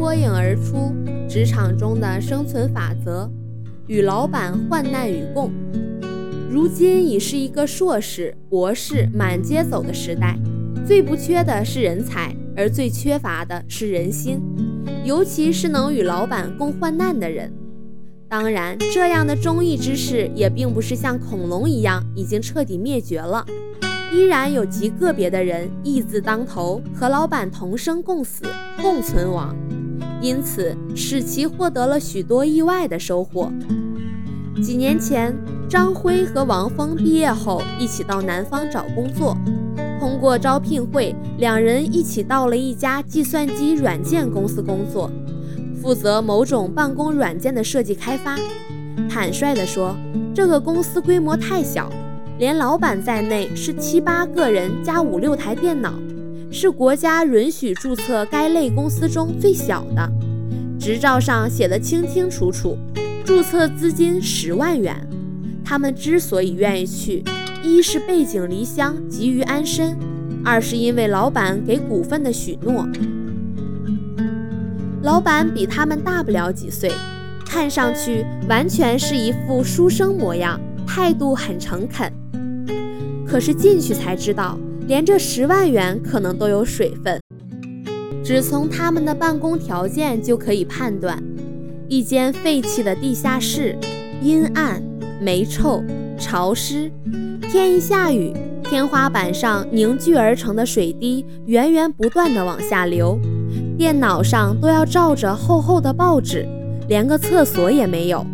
脱颖而出，职场中的生存法则，与老板患难与共。如今已是一个硕士、博士满街走的时代，最不缺的是人才，而最缺乏的是人心，尤其是能与老板共患难的人。当然，这样的忠义之士也并不是像恐龙一样已经彻底灭绝了，依然有极个别的人义字当头，和老板同生共死、共存亡，因此使其获得了许多意外的收获。几年前。张辉和王峰毕业后一起到南方找工作，通过招聘会，两人一起到了一家计算机软件公司工作，负责某种办公软件的设计开发。坦率地说，这个公司规模太小，连老板在内是七八个人加五六台电脑，是国家允许注册该类公司中最小的。执照上写的清清楚楚，注册资金十万元。他们之所以愿意去，一是背井离乡，急于安身；二是因为老板给股份的许诺。老板比他们大不了几岁，看上去完全是一副书生模样，态度很诚恳。可是进去才知道，连这十万元可能都有水分。只从他们的办公条件就可以判断，一间废弃的地下室，阴暗。霉臭、潮湿，天一下雨，天花板上凝聚而成的水滴源源不断地往下流，电脑上都要罩着厚厚的报纸，连个厕所也没有，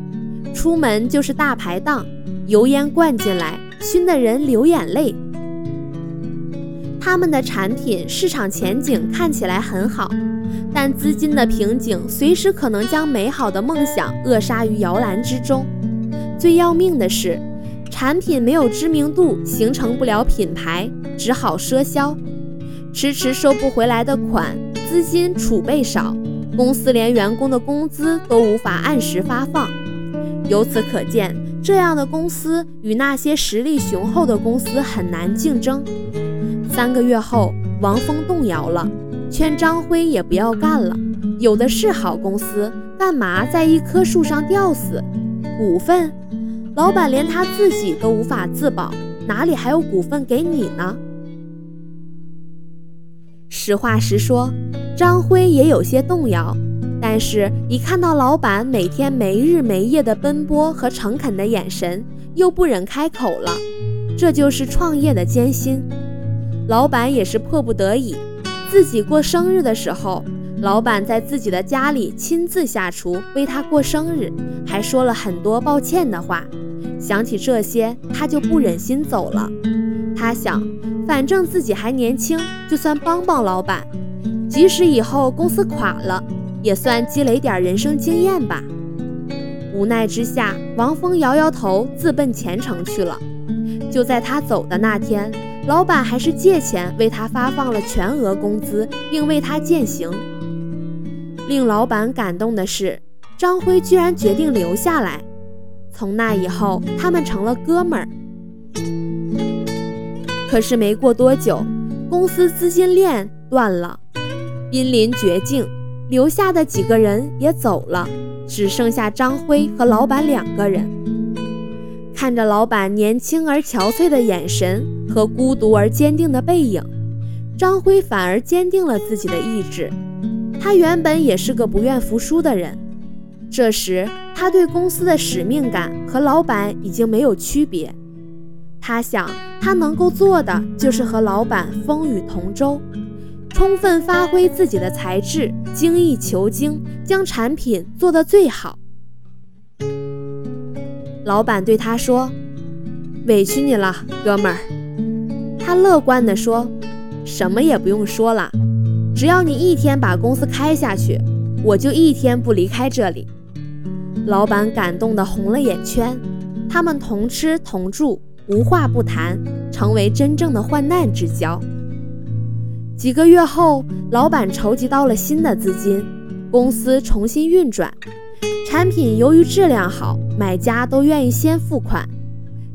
出门就是大排档，油烟灌进来，熏得人流眼泪。他们的产品市场前景看起来很好，但资金的瓶颈随时可能将美好的梦想扼杀于摇篮之中。最要命的是，产品没有知名度，形成不了品牌，只好赊销，迟迟收不回来的款，资金储备少，公司连员工的工资都无法按时发放。由此可见，这样的公司与那些实力雄厚的公司很难竞争。三个月后，王峰动摇了，劝张辉也不要干了，有的是好公司，干嘛在一棵树上吊死？股份，老板连他自己都无法自保，哪里还有股份给你呢？实话实说，张辉也有些动摇，但是一看到老板每天没日没夜的奔波和诚恳的眼神，又不忍开口了。这就是创业的艰辛。老板也是迫不得已，自己过生日的时候。老板在自己的家里亲自下厨为他过生日，还说了很多抱歉的话。想起这些，他就不忍心走了。他想，反正自己还年轻，就算帮帮老板，即使以后公司垮了，也算积累点人生经验吧。无奈之下，王峰摇摇头，自奔前程去了。就在他走的那天，老板还是借钱为他发放了全额工资，并为他践行。令老板感动的是，张辉居然决定留下来。从那以后，他们成了哥们儿。可是没过多久，公司资金链断了，濒临绝境，留下的几个人也走了，只剩下张辉和老板两个人。看着老板年轻而憔悴的眼神和孤独而坚定的背影，张辉反而坚定了自己的意志。他原本也是个不愿服输的人，这时他对公司的使命感和老板已经没有区别。他想，他能够做的就是和老板风雨同舟，充分发挥自己的才智，精益求精，将产品做得最好。老板对他说：“委屈你了，哥们儿。”他乐观地说：“什么也不用说了。”只要你一天把公司开下去，我就一天不离开这里。老板感动得红了眼圈。他们同吃同住，无话不谈，成为真正的患难之交。几个月后，老板筹集到了新的资金，公司重新运转。产品由于质量好，买家都愿意先付款，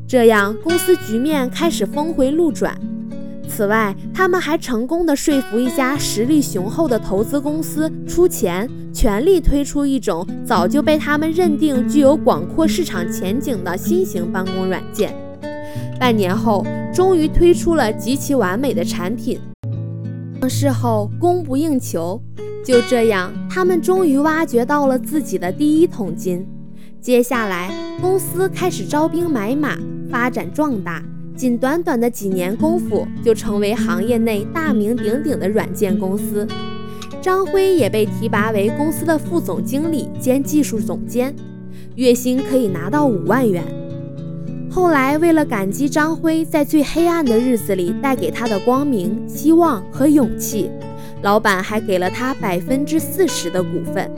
这样公司局面开始峰回路转。此外，他们还成功的说服一家实力雄厚的投资公司出钱，全力推出一种早就被他们认定具有广阔市场前景的新型办公软件。半年后，终于推出了极其完美的产品，上市后供不应求。就这样，他们终于挖掘到了自己的第一桶金。接下来，公司开始招兵买马，发展壮大。仅短短的几年功夫，就成为行业内大名鼎鼎的软件公司。张辉也被提拔为公司的副总经理兼技术总监，月薪可以拿到五万元。后来，为了感激张辉在最黑暗的日子里带给他的光明、希望和勇气，老板还给了他百分之四十的股份。